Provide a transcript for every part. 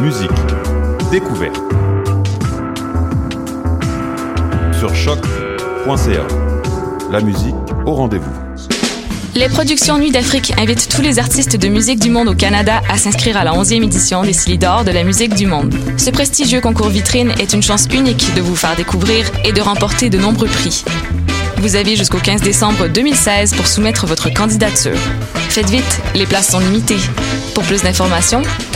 musique, découverte. Sur choc.ca. La musique au rendez-vous. Les productions Nuit d'Afrique invitent tous les artistes de musique du monde au Canada à s'inscrire à la 11e édition des Silidor de la musique du monde. Ce prestigieux concours vitrine est une chance unique de vous faire découvrir et de remporter de nombreux prix. Vous avez jusqu'au 15 décembre 2016 pour soumettre votre candidature. Faites vite, les places sont limitées. Pour plus d'informations,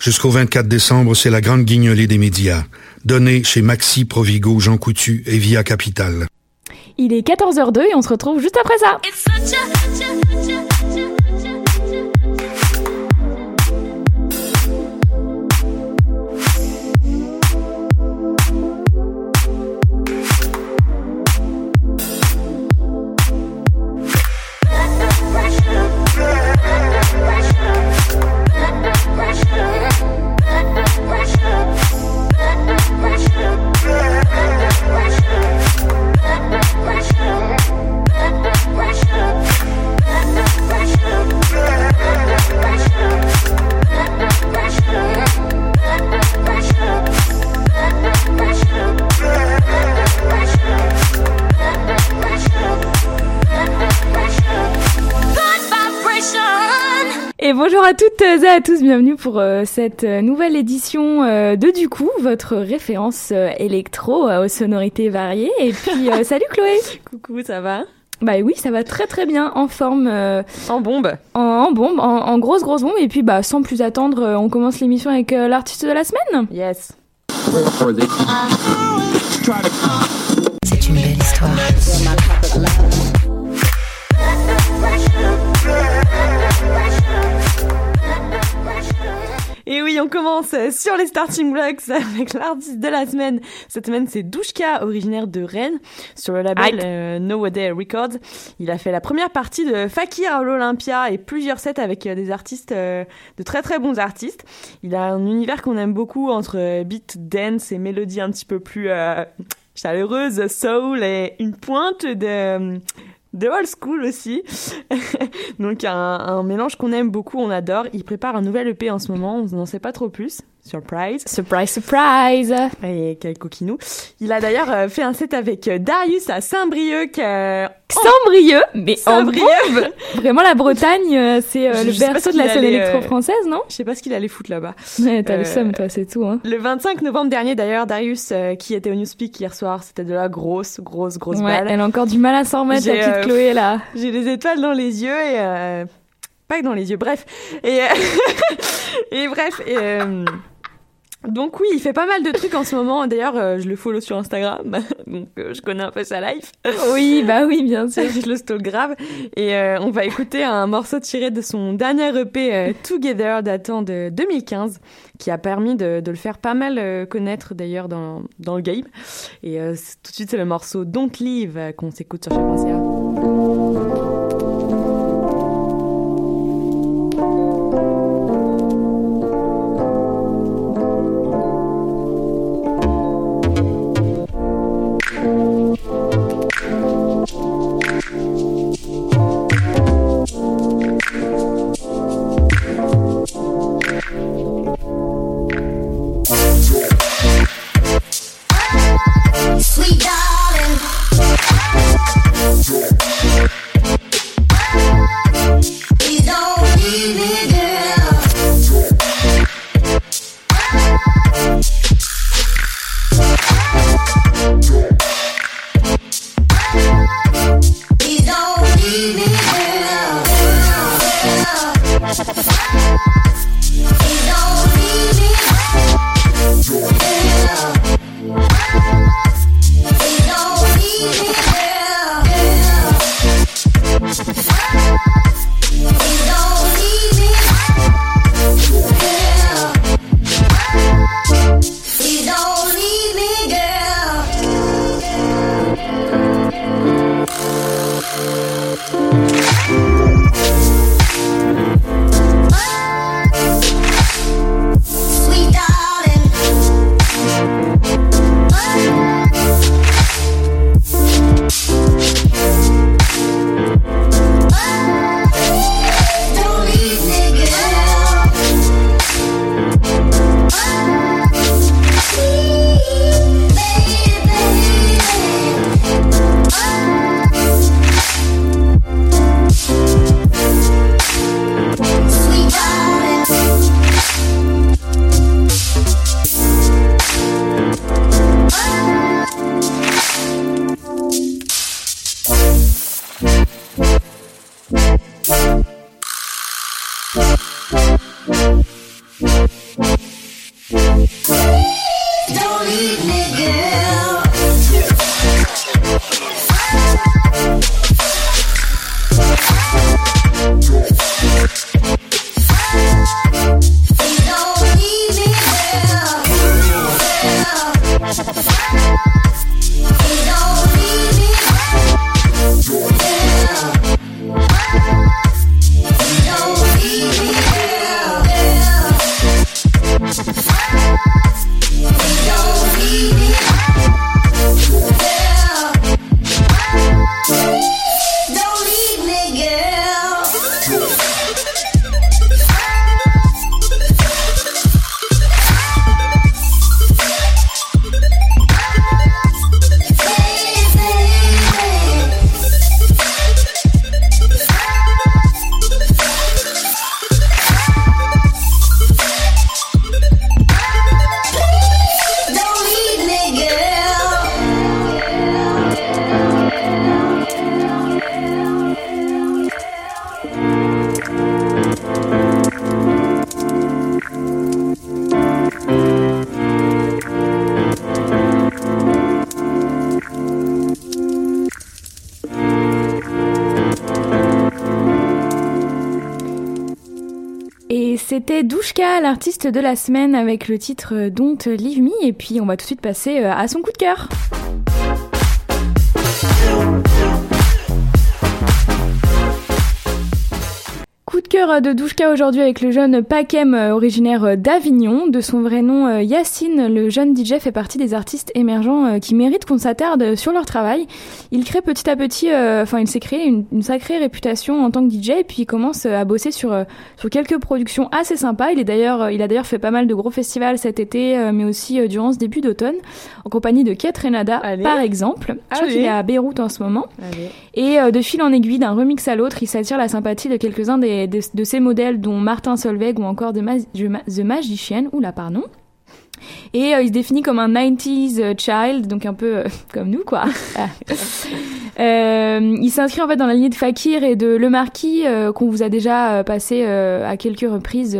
Jusqu'au 24 décembre, c'est la grande guignolée des médias, donnée chez Maxi, Provigo, Jean Coutu et Via Capital. Il est 14h02 et on se retrouve juste après ça. Et bonjour à toutes et à tous, bienvenue pour euh, cette euh, nouvelle édition euh, de Du coup, votre référence euh, électro euh, aux sonorités variées. Et puis, euh, salut Chloé Coucou, ça va? Bah oui, ça va très très bien, en forme. euh, En bombe. en, en bombe, en, en grosse grosse bombe. Et puis, bah, sans plus attendre, on commence l'émission avec euh, l'artiste de la semaine. Yes. C'est une belle histoire. Et oui, on commence sur les starting blocks avec l'artiste de la semaine. Cette semaine, c'est Douchka, originaire de Rennes, sur le label euh, No A Day Records. Il a fait la première partie de Fakir à l'Olympia et plusieurs sets avec euh, des artistes, euh, de très très bons artistes. Il a un univers qu'on aime beaucoup entre euh, beat, dance et mélodies un petit peu plus chaleureuses, soul et une pointe de de old school aussi. Donc un, un mélange qu'on aime beaucoup, on adore. Il prépare un nouvel EP en ce moment, on n'en sait pas trop plus. Surprise. Surprise, surprise Et quel coquinou. Il a d'ailleurs euh, fait un set avec euh, Darius à Saint-Brieuc. euh, Saint-Brieuc, mais Saint-Brieuc. Vraiment, la Bretagne, c'est euh, le berceau ce de la scène électro-française, non? Je sais pas ce qu'il allait foutre là-bas. Ouais, t'as Euh, le seum, toi, c'est tout. Hein. Le 25 novembre dernier, d'ailleurs, Darius, qui était au Newspeak hier soir, c'était de la grosse, grosse, grosse Ouais, balle. elle a encore du mal à s'en remettre, la petite Chloé, là. J'ai des étoiles dans les yeux et pas que dans les yeux, bref. Et, et bref. Et, donc oui, il fait pas mal de trucs en ce moment. D'ailleurs, euh, je le follow sur Instagram, donc euh, je connais un peu sa life. Oui, bah oui, bien sûr. je le stalk grave. Et euh, on va écouter un morceau tiré de son dernier EP Together datant de 2015, qui a permis de, de le faire pas mal connaître d'ailleurs dans, dans le game. Et tout de suite, c'est le morceau Don't Leave qu'on s'écoute sur Choc.ca. L'artiste de la semaine, avec le titre Don't Leave Me. Et puis, on va tout de suite passer à son coup de cœur. De Douchka aujourd'hui avec le jeune Pakem euh, originaire euh, d'Avignon. De son vrai nom euh, Yacine, le jeune DJ fait partie des artistes émergents qui méritent qu'on s'attarde sur leur travail. Il crée petit à petit, enfin il s'est créé une, sacrée réputation en tant que DJ et puis il commence à bosser sur sur quelques productions assez sympas. Il est d'ailleurs, il a d'ailleurs fait pas mal de gros festivals cet été, mais aussi durant ce début d'automne, en compagnie de Kate Renada par exemple. Je crois qu'il est à Beyrouth en ce moment. Et de fil en aiguille, d'un remix à l'autre, il s'attire la sympathie de quelques-uns des de, ces modèles, dont Martin Solveig ou encore de The Magician, oula, pardon. Et euh, il se définit comme un 90s euh, child, donc un peu euh, comme nous, quoi. il s'inscrit en fait dans la lignée de Fakir et de Le Marquis, qu'on vous a déjà passé à quelques reprises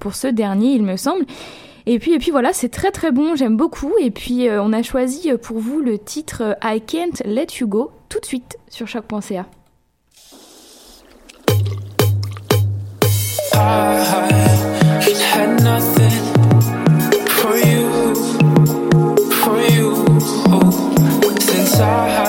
pour ce dernier, il me semble. Et puis, et puis voilà, c'est très très bon, j'aime beaucoup. Et puis, on a choisi pour vous le titre I Can't Let You Go tout de suite sur choc.ca. I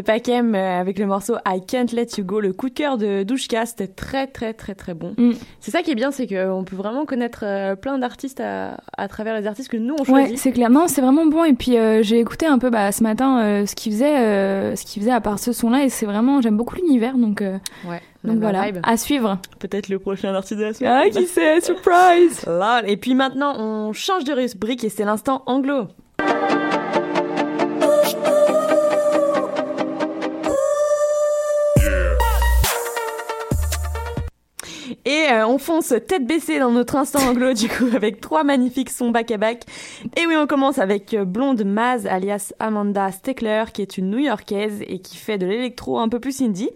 C'était Pakem euh, avec le morceau I Can't Let You Go, le coup de cœur de Douchka. C'était très, très, très, très bon. Mm. C'est ça qui est bien, c'est qu'on peut vraiment connaître euh, plein d'artistes à, à travers les artistes que nous on choisit. Ouais, c'est clair. Non, c'est vraiment bon. Et puis euh, j'ai écouté un peu bah, ce matin euh, ce qu'il faisait, euh, ce qu'il faisait à part ce son-là, et c'est vraiment, j'aime beaucoup l'univers. Donc, euh, Ouais. donc voilà, vibe. à suivre. Peut-être le prochain artiste de la semaine. Ah, qui sait, surprise. Lol. Et puis maintenant, on change de rubrique et c'est l'instant anglo. Et euh, on fonce tête baissée dans notre instant anglo du coup avec trois magnifiques sons back à back. Et oui, on commence avec euh, Blonde Maz alias Amanda Steckler qui est une New-Yorkaise et qui fait de l'électro un peu plus indie.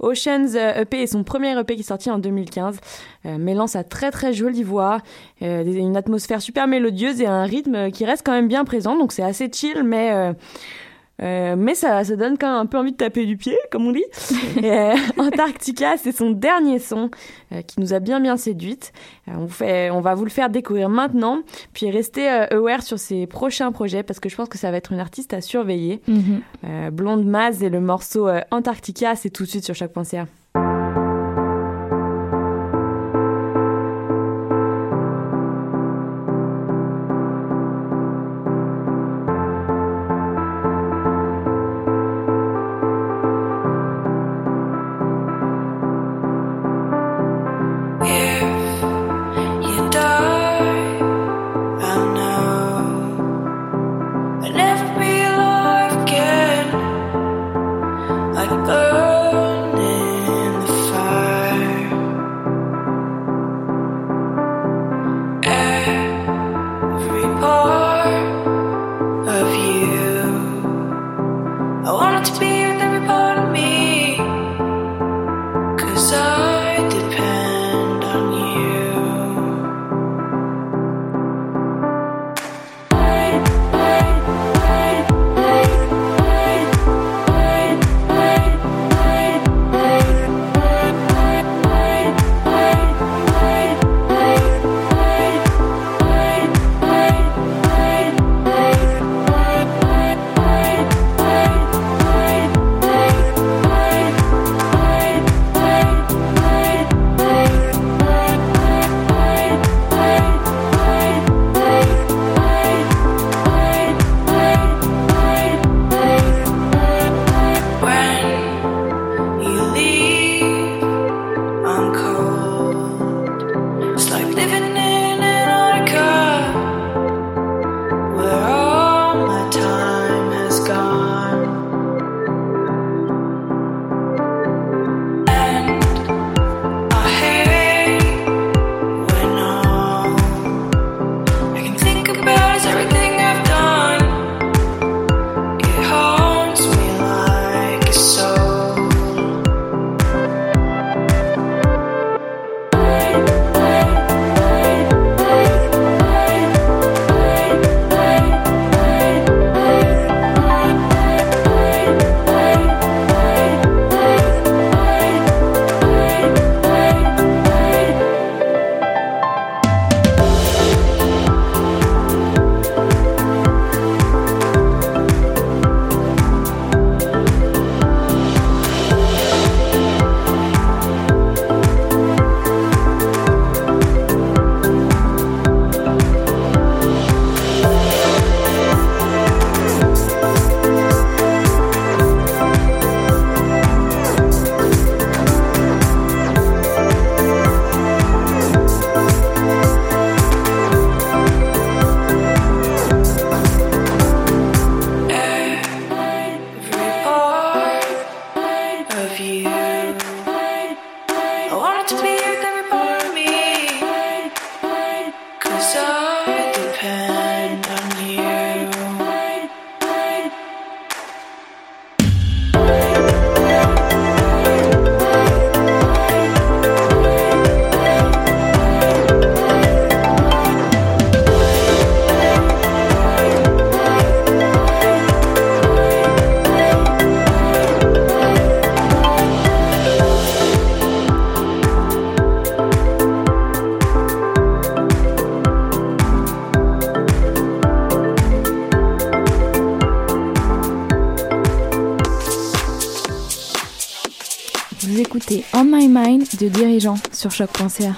Oceans euh, EP est son premier EP qui est sorti en 2015. Euh, sa très très jolie voix, euh, une atmosphère super mélodieuse et un rythme qui reste quand même bien présent. Donc c'est assez chill, mais euh, mais ça, ça donne quand même un peu envie de taper du pied, comme on dit. Euh, Antarctica, c'est son dernier son euh, qui nous a bien bien séduite. On, fait, on va vous le faire découvrir maintenant, puis restez aware sur ses prochains projets parce que je pense que ça va être une artiste à surveiller. Mhm. Blonde Maz et le morceau Antarctica, c'est tout de suite sur choc.ca. You de Dirigeant sur choc.ca.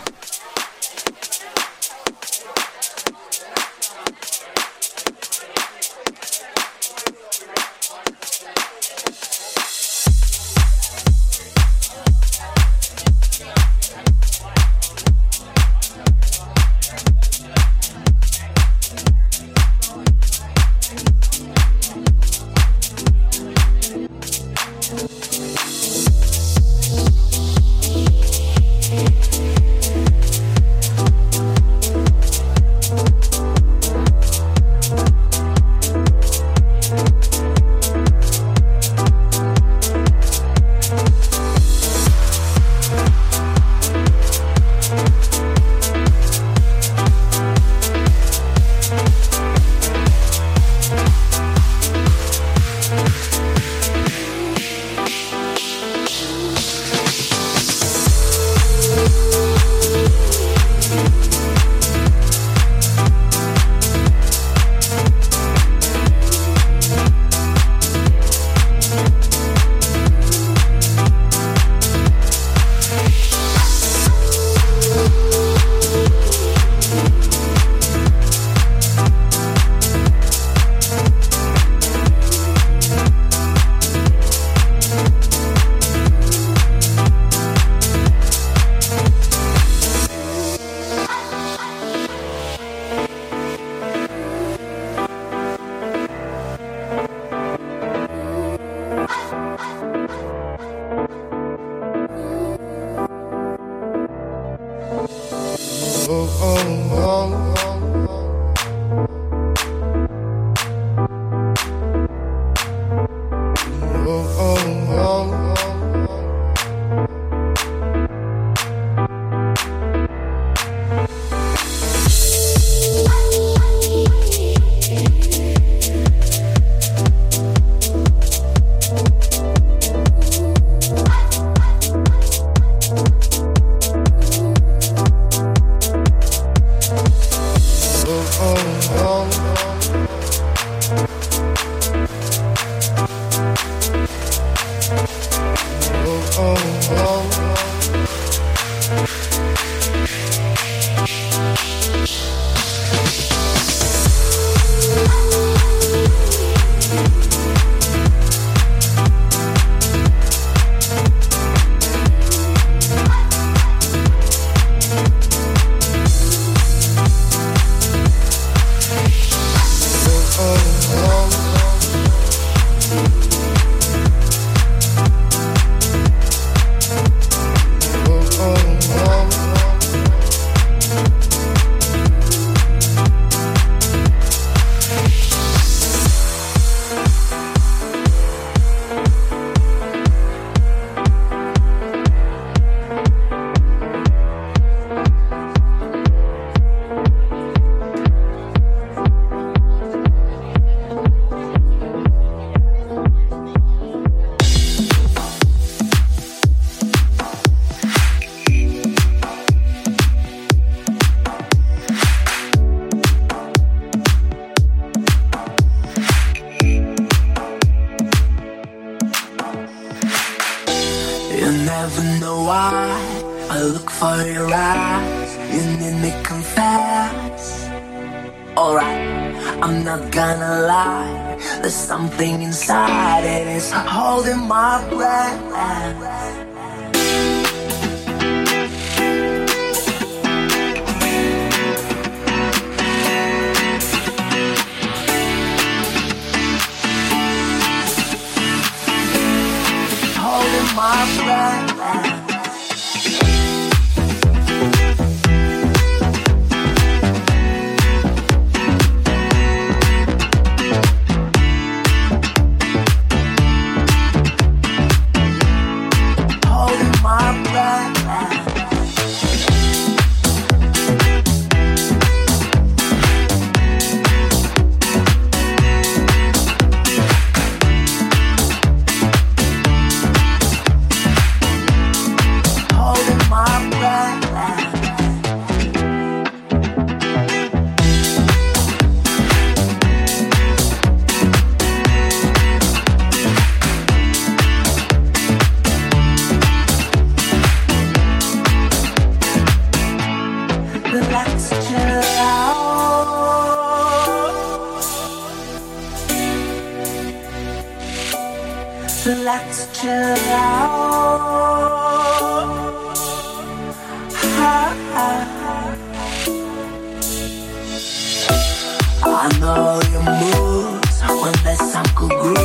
There's something inside it, it's holding my breath. I know your moves when the sun could groove.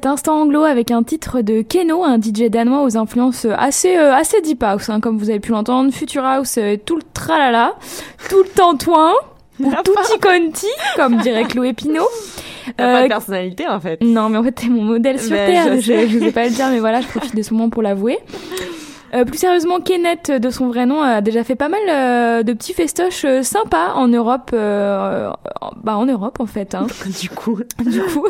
Cet instant anglo avec un titre de Keno, un DJ danois aux influences assez euh, assez deep house, hein, comme vous avez pu l'entendre, future house, euh, tout le tralala, tout le tantouin, ou tutti conti, comme dirait Chloé Pinot. T'as pas Euh, de personnalité en fait. non, mais en fait, t'es mon modèle sur Ben, Terre. je Je, je sais pas le dire, mais voilà, je profite de ce moment pour l'avouer. Euh, plus sérieusement, Kenneth, de son vrai nom, a déjà fait pas mal euh, de petits festoches euh, sympas en Europe. euh, en- bah, en Europe, en fait. Hein. Du coup. du coup.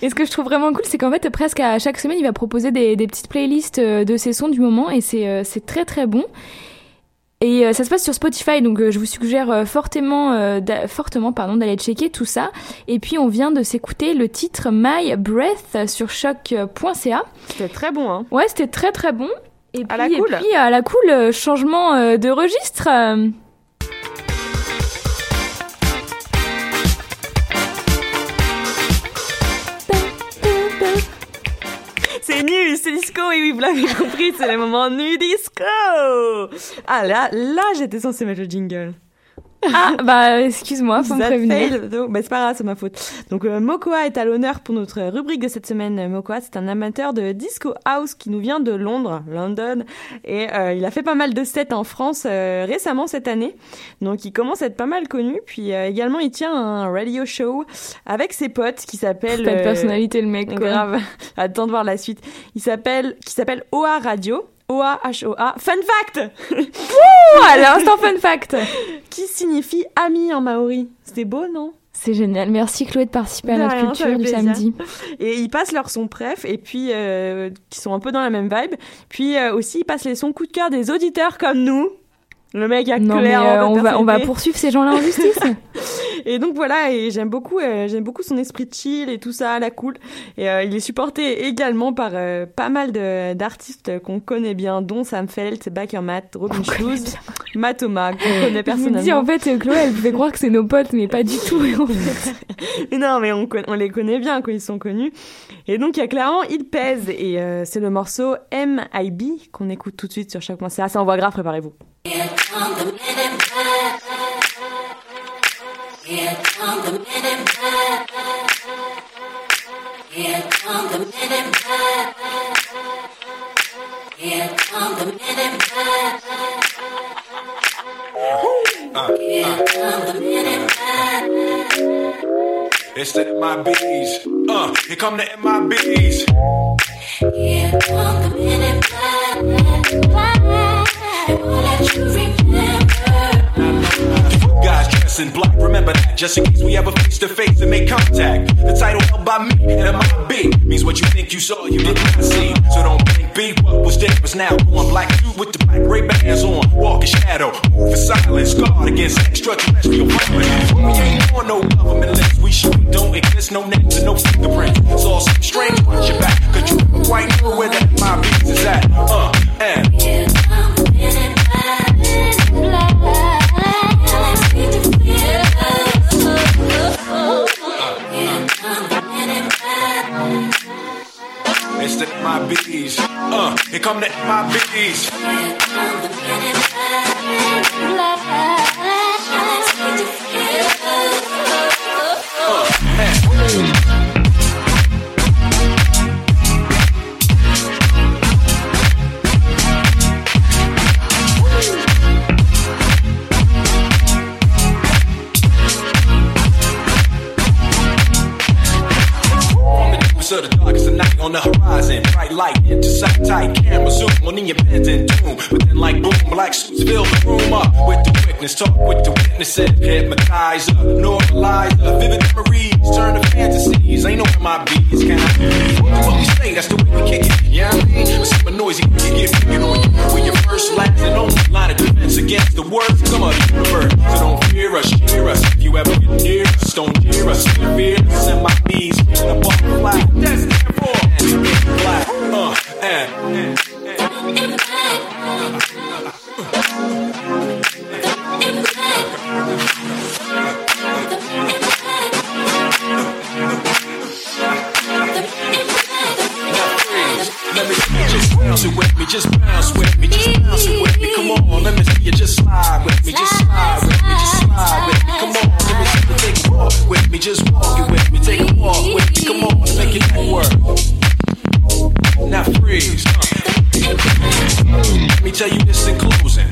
Et ce que je trouve vraiment cool, c'est qu'en fait, presque à chaque semaine, il va proposer des, des petites playlists de ses sons du moment et c'est euh, c'est très très bon. Et ça se passe sur Spotify, donc je vous suggère fortement, euh, fortement pardon, d'aller checker tout ça. Et puis on vient de s'écouter le titre My Breath sur choc.ca. C'était très bon, hein. Ouais, c'était très très bon. Et puis, À la et cool. puis à la cool, euh, changement euh, de registre. C'est nu, c'est disco, et oui, vous l'avez compris, c'est le moment nu disco. Ah là, là, j'étais censée mettre le jingle. Ah, bah excuse-moi, faut me prévenir. though. Bah, c'est pas grave, c'est ma faute. Donc euh, Mokoa est à l'honneur pour notre rubrique de cette semaine. Euh, Mokoa, c'est un amateur de disco house qui nous vient de Londres, London, et euh, il a fait pas mal de sets en France euh, récemment cette année. Donc il commence à être pas mal connu. Puis également, il tient un radio show avec ses potes qui s'appelle. T'as de personnalité, le mec, quoi. Grave. Attends de voir la suite. Il s'appelle, qui s'appelle OA Radio. O-A-H-O-A. Fun fact! Wouh! Allez, instant fun fact! Qui signifie ami en maori? C'était beau, non? C'est génial. Merci Chloé de participer à De notre rien, culture du samedi. Et ils passent leurs sons préf et puis euh, qui sont un peu dans la même vibe. Puis euh, aussi ils passent les sons coup de cœur des auditeurs comme nous. Le mec a Non, mais euh, de on, va, on va poursuivre ces gens-là en justice. Et donc voilà, et j'aime beaucoup, euh, j'aime beaucoup son esprit chill et tout ça, la cool. Et euh, il est supporté également par pas mal de- d'artistes qu'on connaît bien, dont Sam Felt, Baker Matt, Robin Shoes, Matoma, qu'on connaît Je me personnellement. dis, en fait, Chloé, elle pouvait croire que c'est nos potes, mais pas du tout. En fait. Mais non, mais on, les connaît bien quand ils sont connus. Et donc, il y a clairement Il pèse. Et c'est le morceau M.I.B. qu'on écoute tout de suite sur chaque point. C'est assez en voix grave, préparez-vous. It's the MIBs. Uh, here come the MIBs. Here come the men in black. They won't let you remember. You guys dress dressing black. Remember that, just in case we ever face to face and make contact. The title held by me and MIB means what you think you saw, you did not see. So don't blink, be what was there was now on. Black suit with the black ray bands on. Walk in shadow, move in silence, guard against extraterrestrial violence. We ain't on no government list. We sure don't exist, no names and no fingerprints. It's all some strange watch your back, cause you never quite know where that my beats is at. Uh, and. It's the my bees. Uh, here come the my bees. Of the darkest of night on the horizon. Bright light into sight tight. Camera zoom on in your pendant doom. But then, like boom, black suits fill the room up with the witness. Talk with the witnesses. Hypnotize up, normalize up. Vivid memories turn to fantasies. Ain't no my bees. Can I what we say? That's the way we kick it. Yeah, you know I mean, super noisy. You get freaking on you. When your first, last, and only line of defense against the worst come the universe. So don't fear us, cheer us. If you ever get near us, don't hear us. Fear us and my bees. Feeling up off you just bounce it with me, just bounce with me, just bounce it with me. Come on, let me see you just slide with me, just slide with me, just slide with me. Come on, let me you take a walk with me, just walk it with me, take a walk with me. Come on, Now freeze. Let me tell you this in closing.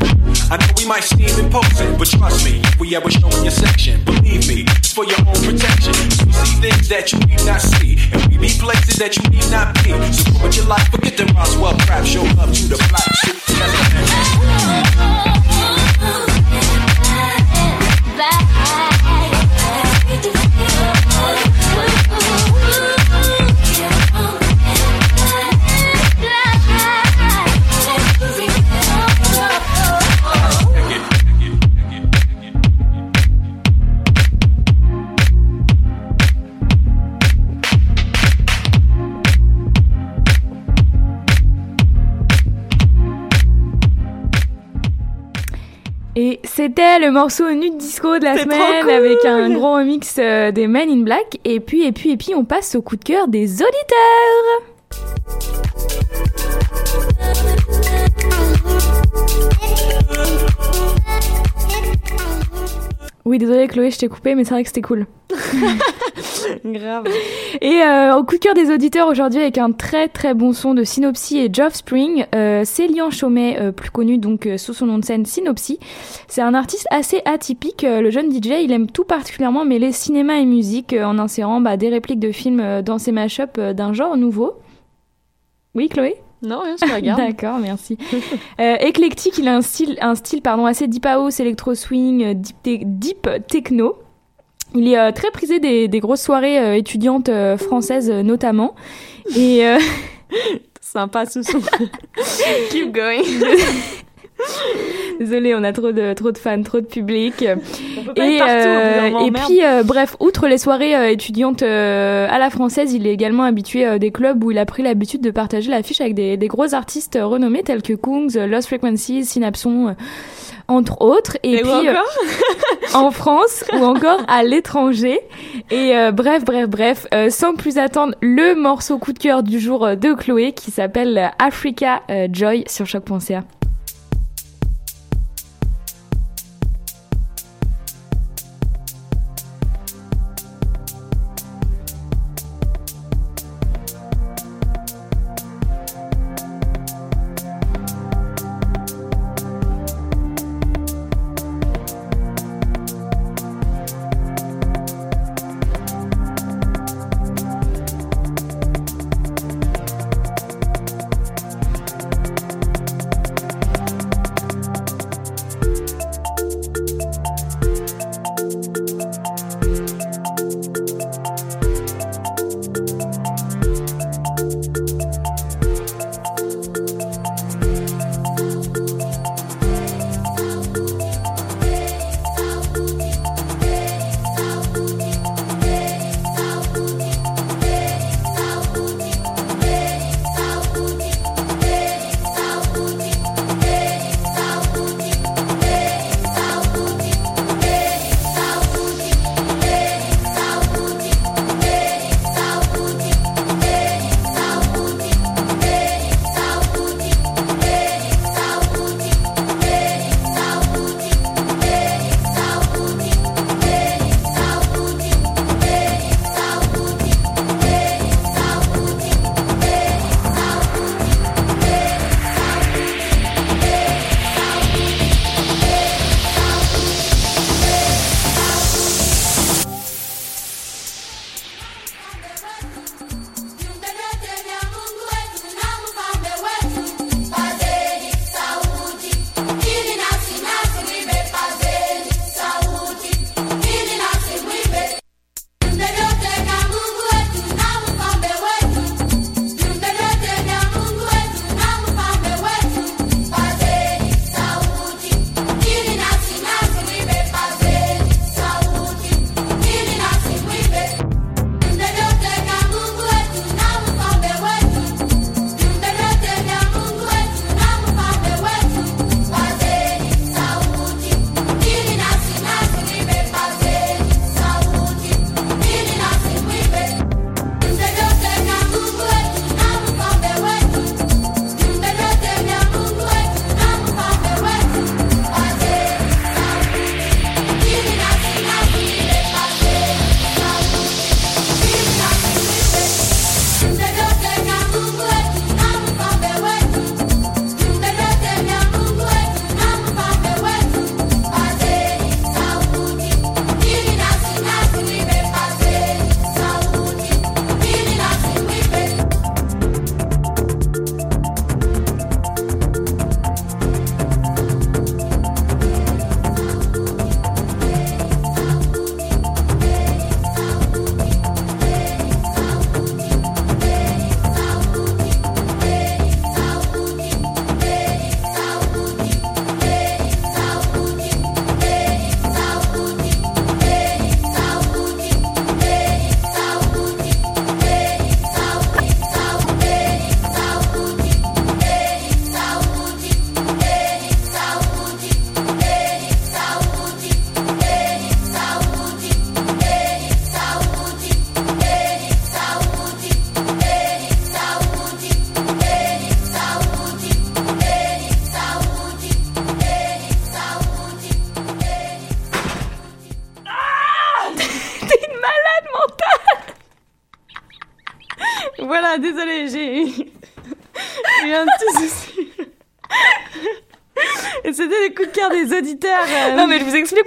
I know we might seem imposing, but trust me, we ever show in your section, believe me, it's for your own protection. We see things that you need not see, and we be places that you need not be. So put your life, forget the Roswell crap, show up to the black shit. C'était le morceau Nude Disco de la semaine cool. avec un gros remix euh, des Men in Black. Et puis, et puis, et puis, on passe au coup de cœur des auditeurs. Oui, désolé Chloé, je t'ai coupé, mais c'est vrai que c'était cool. Grave. Et euh, au coup de cœur des auditeurs aujourd'hui avec un très très bon son de Synopsy et Geoff Spring, euh, c'est Lian Chaumet, euh, plus connu donc euh, sous son nom de scène Synopsy. C'est un artiste assez atypique. euh, le jeune DJ, il aime tout particulièrement mêler cinéma et musique euh, en insérant bah, des répliques de films dans ses mashups d'un genre nouveau. Oui, Chloé? Non, rien, je te regarde. D'accord, merci. Euh, éclectique, il a un style, un style pardon, assez deep house, électro swing, euh, deep, te- deep techno. Il est euh, très prisé des, des grosses soirées euh, étudiantes françaises notamment. Et Sympa ce son. Keep going. désolé, on a trop de trop de fans, trop de public. On peut pas Et, être partout, euh, et puis, euh, bref, outre les soirées euh, étudiantes à la française, il est également habitué des clubs où il a pris l'habitude de partager l'affiche avec des, des gros artistes renommés tels que Kungs, Lost Frequencies, Synapson, entre autres. Et, puis, euh, en France ou encore à l'étranger. Et euh, bref, bref, bref, euh, sans plus attendre, le morceau coup de cœur du jour de Chloé qui s'appelle Africa Joy sur choc.ca.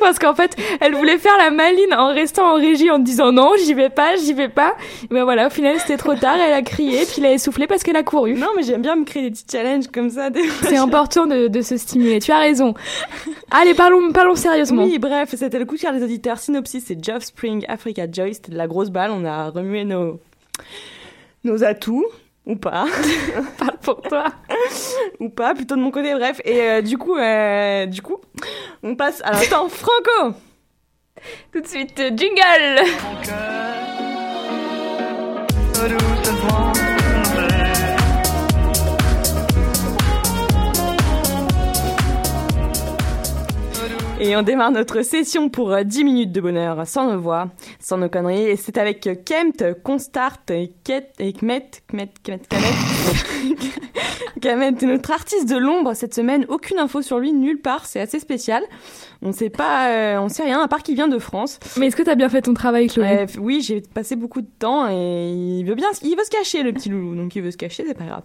parce qu'en fait elle voulait faire la maline en restant en régie en disant non j'y vais pas j'y vais pas mais voilà au final c'était trop tard elle a crié puis elle a essoufflé parce qu'elle a couru Non, mais j'aime bien me créer des petits challenges comme ça. c'est important de, de se stimuler tu as raison allez parlons parlons sérieusement Oui, bref, c'était le coup de cœur des auditeurs. Synopsis, c'est Geoff Spring, Africa Joy. C'était de la grosse balle. On a remué nos, nos atouts. Ou pas. parle pour toi Ou pas, plutôt de mon côté, bref. Et euh, du coup, euh, du coup, on passe à l'instant Franco. tout de suite euh, jingle Et on démarre notre session pour euh, 10 minutes de bonheur, sans nos voix, sans nos conneries. Et c'est avec euh, Kempt, Constart et Ket et Kmet, Kmet, Kmet, Kamet. Notre artiste de l'ombre cette semaine. Aucune info sur lui, nulle part. C'est assez spécial. On sait pas, euh, on sait rien, à part qu'il vient de France. mais est-ce que t'as bien fait ton travail Chloé Euh, oui, j'ai passé beaucoup de temps et il veut bien, il veut se cacher le petit loulou, donc il veut se cacher, c'est pas grave.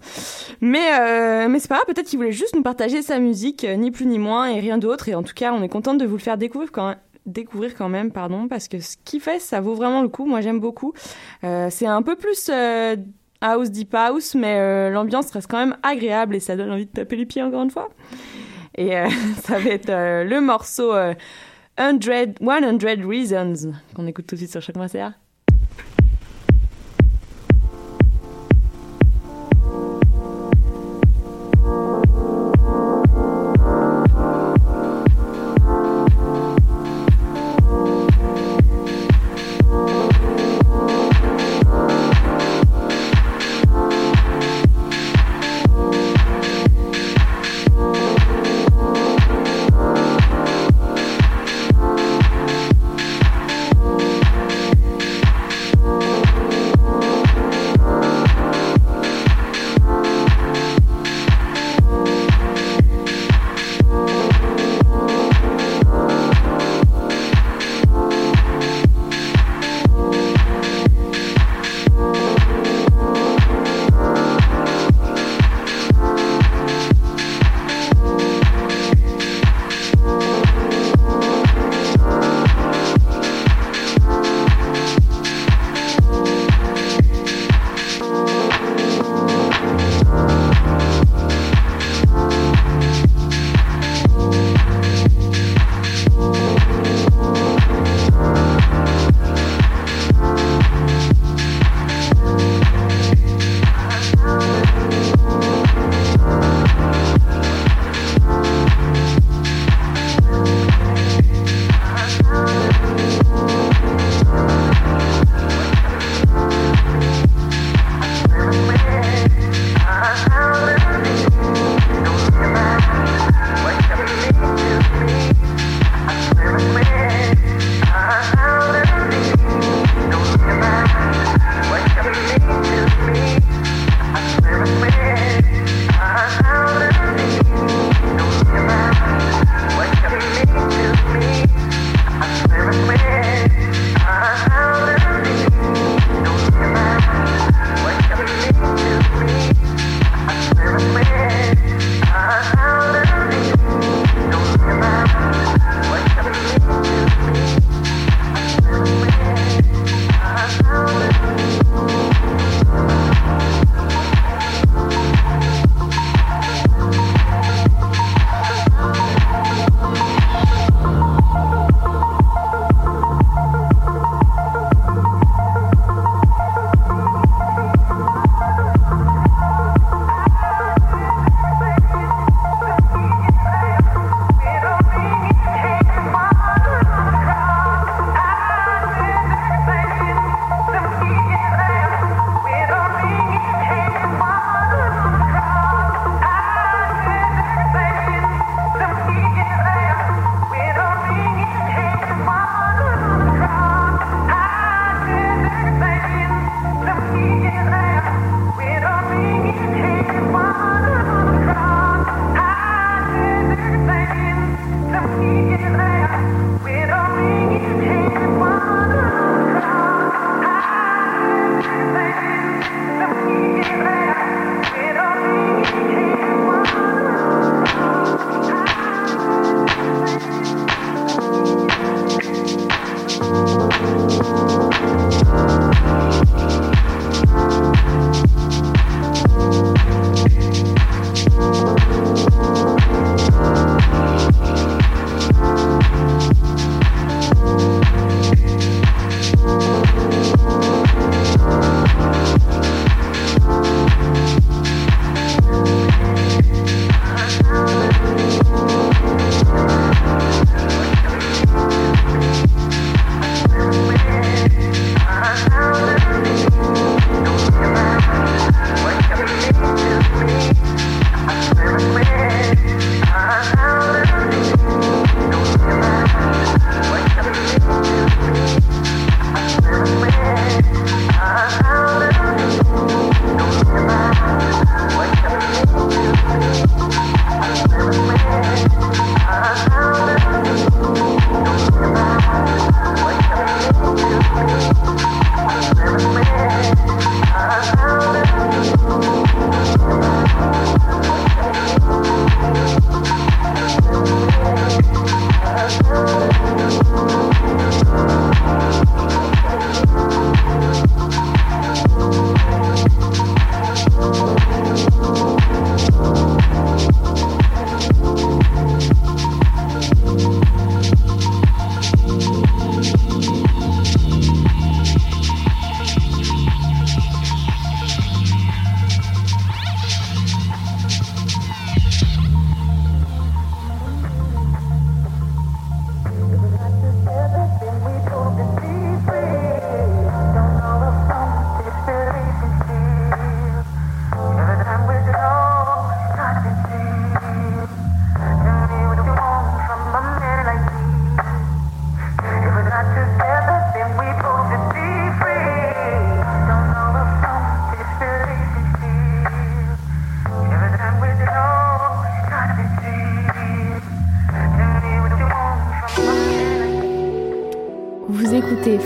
Mais euh, mais c'est pas grave, peut-être qu'il voulait juste nous partager sa musique, euh, ni plus ni moins et rien d'autre. Et en tout cas, on est de vous le faire découvrir quand découvrir quand même pardon parce que ce qu'il fait ça vaut vraiment le coup. Moi j'aime beaucoup. Euh, c'est un peu plus euh, house deep house mais euh, l'ambiance reste quand même agréable et ça donne envie de taper les pieds encore une fois. Et ça va être le morceau euh, 100 100 Reasons qu'on écoute tout de suite sur chaque concert.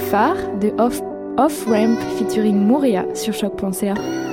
Phare de Off, Off Ramp featuring Mouria sur choc.ca.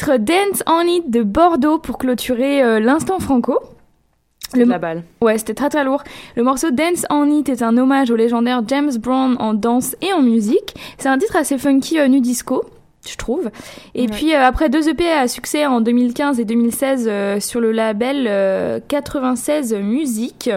titre Dance on It de Bordeaux pour clôturer euh, l'instant franco. Le La balle. Ouais, c'était très très lourd. Le morceau Dance on It est un hommage au légendaire James Brown en danse et en musique. C'est un titre assez funky euh, nu disco. Je trouve. Et Ouais. puis euh, après deux EP à succès en 2015 et 2016 euh, sur le label euh, 96 Musique,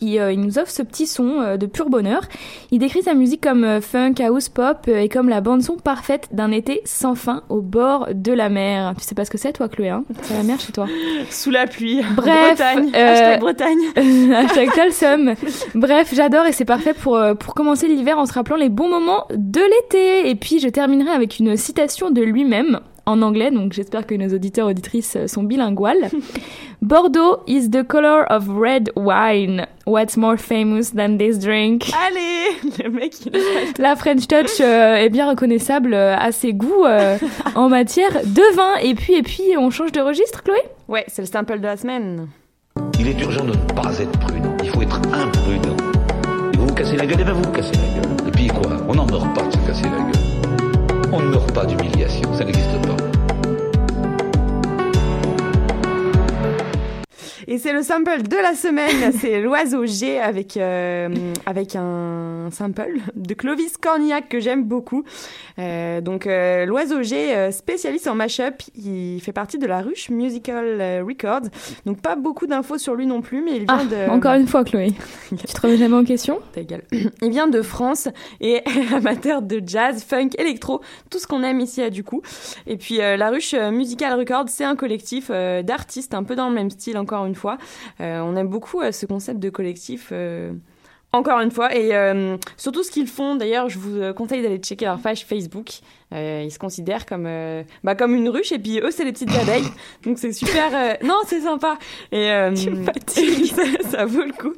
il, euh, il nous offre ce petit son euh, de pur bonheur. Il décrit sa musique comme euh, funk, house pop et comme la bande son parfaite d'un été sans fin au bord de la mer. Tu sais pas ce que c'est toi, Chloé hein? C'est la mer chez toi. Sous la pluie. Bref, Bretagne. Hashtag Bretagne. Hashtag seum. Bref, j'adore et c'est parfait pour, pour commencer l'hiver en se rappelant les bons moments de l'été. Et puis je terminerai avec une citation de lui-même en anglais, donc j'espère que nos auditeurs auditrices euh, sont bilinguales. Bordeaux is the color of red wine. What's more famous than this drink? Allez, le mec, il a- La French Touch euh, est bien reconnaissable euh, à ses goûts euh, en matière de vin. Et puis, et puis, on change de registre, Chloé? Ouais, c'est le sample de la semaine. Il est urgent de ne pas être prudent. Il faut être imprudent. Et vous vous cassez la gueule, et ben vous vous cassez la gueule. Et puis quoi? On n'en meurt pas de se casser la gueule. On ne meurt pas d'humiliation, ça n'existe pas. Et c'est le sample de la semaine, c'est l'oiseau G avec, euh, avec un sample de Clovis Cornillac que j'aime beaucoup. Euh, donc euh, l'oiseau G, spécialiste en mashup, il fait partie de la ruche Musical Records. Donc pas beaucoup d'infos sur lui non plus, mais il vient Ah, de... Encore une fois, Chloé. tu te remets jamais en question? Il vient de France et amateur de jazz, funk, électro, tout ce qu'on aime ici à du coup. Et puis la ruche Musical Records, c'est un collectif d'artistes un peu dans le même style encore une fois. Euh, on aime beaucoup euh, ce concept de collectif. euh, encore une fois, et euh, surtout ce qu'ils font, d'ailleurs, je vous conseille d'aller checker leur page Facebook. Euh, ils se considèrent comme, euh, bah, comme une ruche, et puis eux, c'est les petites abeilles. Donc c'est super. Non, c'est sympa. Et euh, ça, ça vaut le coup.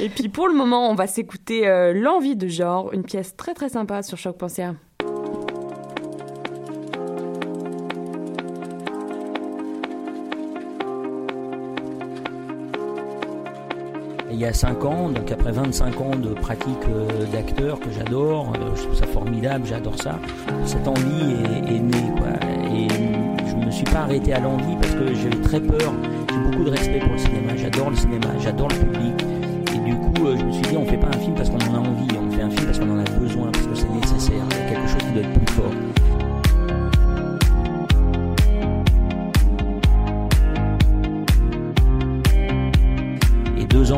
Et puis pour le moment, on va s'écouter L'envie de genre, une pièce très très sympa sur choc.ca. Il y a 5 ans, donc après 25 ans de pratique euh, d'acteur que j'adore, euh, je trouve ça formidable, j'adore ça. Cette envie est, est née. Et je me suis pas arrêté à l'envie parce que j'avais très peur. J'ai beaucoup de respect pour le cinéma, j'adore le cinéma, j'adore le public. Et du coup, euh, je me suis dit, on fait pas un film parce qu'on en a envie, on fait un film parce qu'on en a besoin, parce que c'est nécessaire. Il y a quelque chose qui doit être plus fort.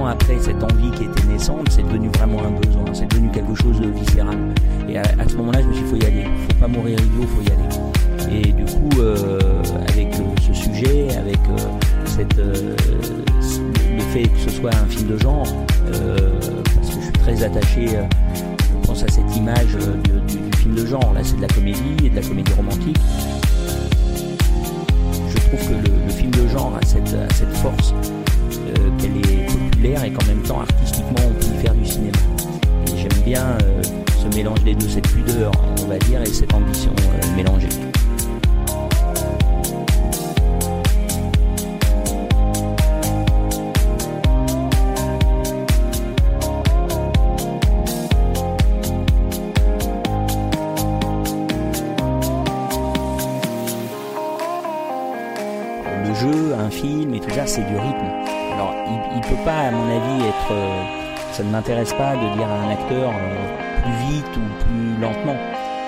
Après cette envie qui était naissante, c'est devenu vraiment un besoin, c'est devenu quelque chose de viscéral. Et à, ce moment-là, je me suis dit, faut y aller, faut pas mourir idiot, faut y aller. Et du coup, euh, avec euh, ce sujet, avec euh, le fait que ce soit un film de genre, parce que je suis très attaché, pense à cette image du, film de genre. Là, c'est de la comédie et de la comédie romantique. Je trouve que le, film de genre a cette, force et qu'en même temps artistiquement on peut y faire du cinéma. J'aime bien euh, ce mélange des deux, cette pudeur on va dire et cette ambition euh, mélangée. Ça ne m'intéresse pas de dire à un acteur euh, plus vite ou plus lentement.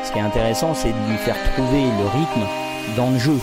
Ce qui est intéressant, c'est de lui faire trouver le rythme dans le jeu.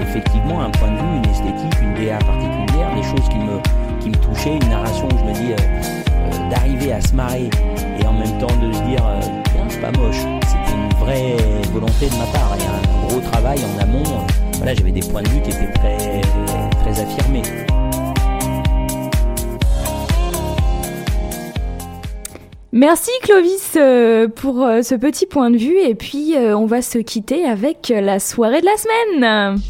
Effectivement un point de vue, une esthétique, une DA particulière, des choses qui me, qui me touchaient, une narration où je me dis euh, euh, d'arriver à se marrer et en même temps de se dire euh, c'est pas moche. C'était une vraie volonté de ma part et un gros travail en amont. Voilà, j'avais des points de vue qui étaient très, très affirmés. Merci Clovis euh, pour euh, ce petit point de vue et puis euh, on va se quitter avec la soirée de la semaine.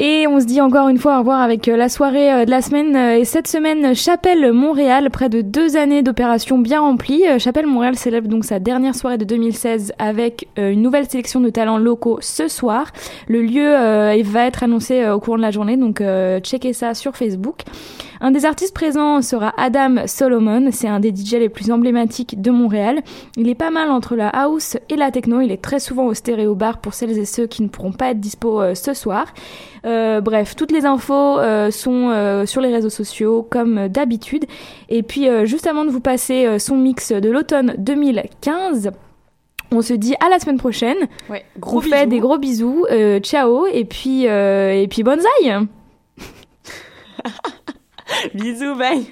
Et on se dit encore une fois au revoir avec euh, la soirée euh, de la semaine. Euh, Et cette semaine, Chapelle Montréal, près de deux années d'opérations bien remplies. Chapelle Montréal célèbre donc sa dernière soirée de 2016 avec une nouvelle sélection de talents locaux ce soir. Le lieu va être annoncé au cours de la journée, donc checkez ça sur Facebook. Un des artistes présents sera Adam Solomon, c'est un des DJ les plus emblématiques de Montréal. Il est pas mal entre la house et la techno, il est très souvent au stéréo bar pour celles et ceux qui ne pourront pas être dispo euh, ce soir. Euh, bref, toutes les infos euh, sont sur les réseaux sociaux comme d'habitude. Et puis juste avant de vous passer son mix de l'automne 2015, on se dit à la semaine prochaine. Ouais, on gros fait bisous. des gros bisous. euh, ciao et puis euh, et puis bonsaï. Bisous, bye.